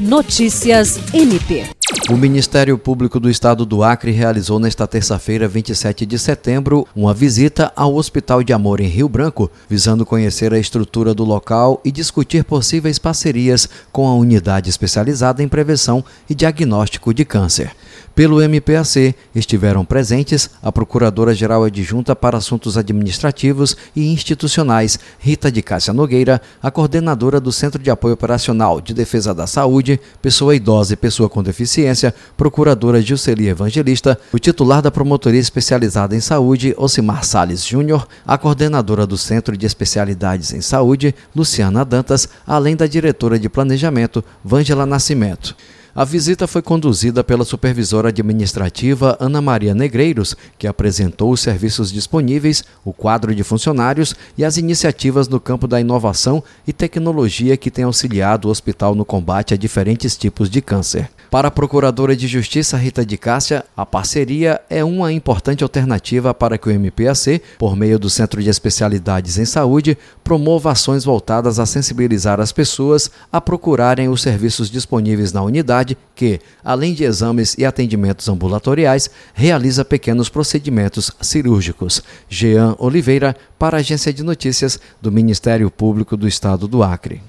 Notícias MP. O Ministério Público do Estado do Acre realizou nesta terça-feira, 27 de setembro, uma visita ao Hospital de Amor em Rio Branco, visando conhecer a estrutura do local e discutir possíveis parcerias com a unidade especializada em prevenção e diagnóstico de câncer. Pelo MPAC, estiveram presentes a Procuradora-Geral Adjunta para Assuntos Administrativos e Institucionais, Rita de Cássia Nogueira, a coordenadora do Centro de Apoio Operacional de Defesa da Saúde, Pessoa Idosa e Pessoa com Deficiência, Procuradora Gilceli Evangelista, o titular da Promotoria Especializada em Saúde, Osimar Sales Júnior, a coordenadora do Centro de Especialidades em Saúde, Luciana Dantas, além da diretora de Planejamento, Vângela Nascimento. A visita foi conduzida pela supervisora administrativa Ana Maria Negreiros, que apresentou os serviços disponíveis, o quadro de funcionários e as iniciativas no campo da inovação e tecnologia que tem auxiliado o hospital no combate a diferentes tipos de câncer. Para a Procuradora de Justiça Rita de Cássia, a parceria é uma importante alternativa para que o MPAC, por meio do Centro de Especialidades em Saúde, promova ações voltadas a sensibilizar as pessoas a procurarem os serviços disponíveis na unidade que, além de exames e atendimentos ambulatoriais, realiza pequenos procedimentos cirúrgicos. Jean Oliveira, para a Agência de Notícias do Ministério Público do Estado do Acre.